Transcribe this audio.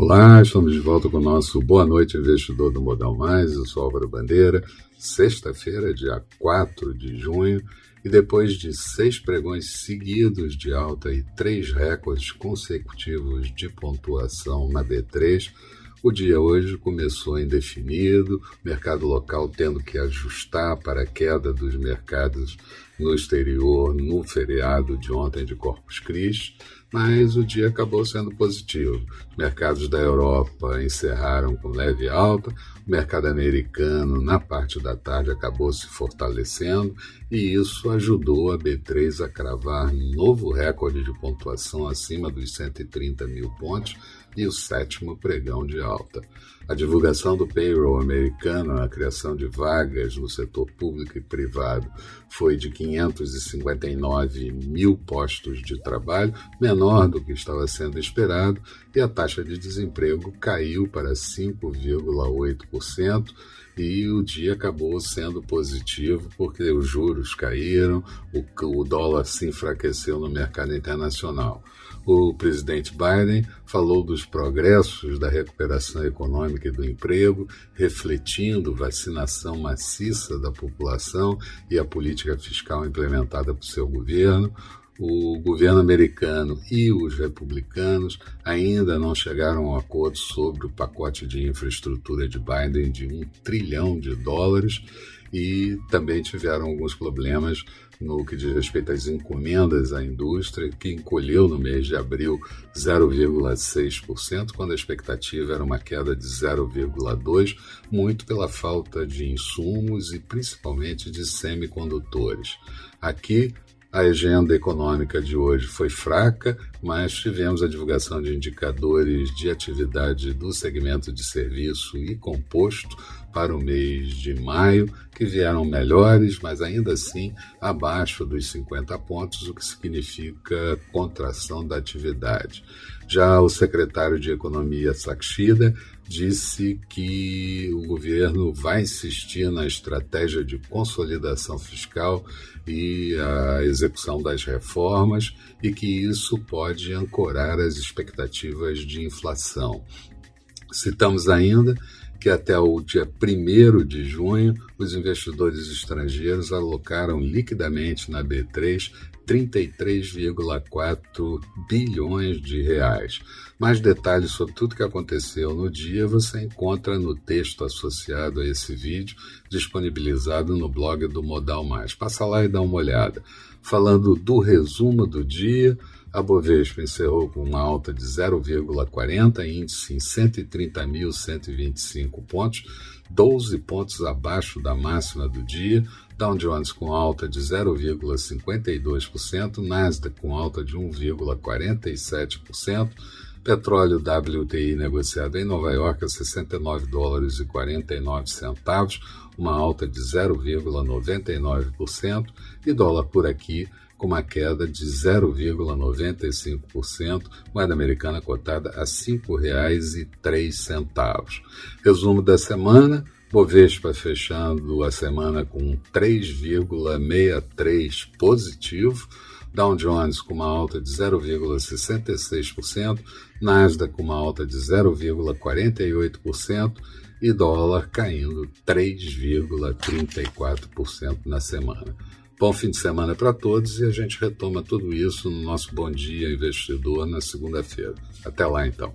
Olá, estamos de volta com o nosso Boa Noite Investidor do Modal Mais. Eu sou Álvaro Bandeira. Sexta-feira, dia 4 de junho, e depois de seis pregões seguidos de alta e três recordes consecutivos de pontuação na B3, o dia hoje começou indefinido, mercado local tendo que ajustar para a queda dos mercados no exterior no feriado de ontem de Corpus Christi, mas o dia acabou sendo positivo. Os mercados da Europa encerraram com leve alta, o mercado americano, na parte da tarde, acabou se fortalecendo e isso ajudou a B3 a cravar novo recorde de pontuação acima dos 130 mil pontos e o sétimo pregão de alta. A divulgação do payroll americano, a criação de vagas no setor público e privado, foi de 559 mil postos de trabalho, menor do que estava sendo esperado, e a taxa de desemprego caiu para 5,8% e o dia acabou sendo positivo porque os juros caíram, o, dólar se enfraqueceu no mercado internacional. O presidente Biden falou dos progressos da recuperação econômica e do emprego, refletindo vacinação maciça da população e a política fiscal implementada por seu governo o governo americano e os republicanos ainda não chegaram a um acordo sobre o pacote de infraestrutura de Biden de um trilhão de dólares e também tiveram alguns problemas no que diz respeito às encomendas à indústria, que encolheu no mês de abril 0,6%, quando a expectativa era uma queda de 0,2%, muito pela falta de insumos e principalmente de semicondutores. Aqui, a agenda econômica de hoje foi fraca, mas tivemos a divulgação de indicadores de atividade do segmento de serviço e composto para o mês de maio, que vieram melhores, mas ainda assim abaixo dos 50 pontos, o que significa contração da atividade. Já o secretário de Economia Sakshida disse que o governo vai insistir na estratégia de consolidação fiscal e a execução das reformas e que isso pode ancorar as expectativas de inflação. Citamos ainda que até o dia 1 de junho, os investidores estrangeiros alocaram liquidamente na B3 33,4 bilhões de reais. Mais detalhes sobre tudo que aconteceu no dia você encontra no texto associado a esse vídeo, disponibilizado no blog do Modal Mais. Passa lá e dá uma olhada. Falando do resumo do dia, a Bovespa encerrou com uma alta de 0,40, índice em 130.125 pontos, 12 pontos abaixo da máxima do dia. Dow Jones com alta de 0,52%, Nasdaq com alta de 1,47%, petróleo WTI negociado em Nova York a 69 dólares e 49 centavos, uma alta de 0,99%, e dólar por aqui com uma queda de 0,95%, moeda americana cotada a R$ 5,03. Resumo da semana: Bovespa fechando a semana com 3,63 positivo, Dow Jones com uma alta de 0,66%, Nasdaq com uma alta de 0,48% e dólar caindo 3,34% na semana. Bom fim de semana para todos e a gente retoma tudo isso no nosso Bom Dia Investidor na segunda-feira. Até lá então.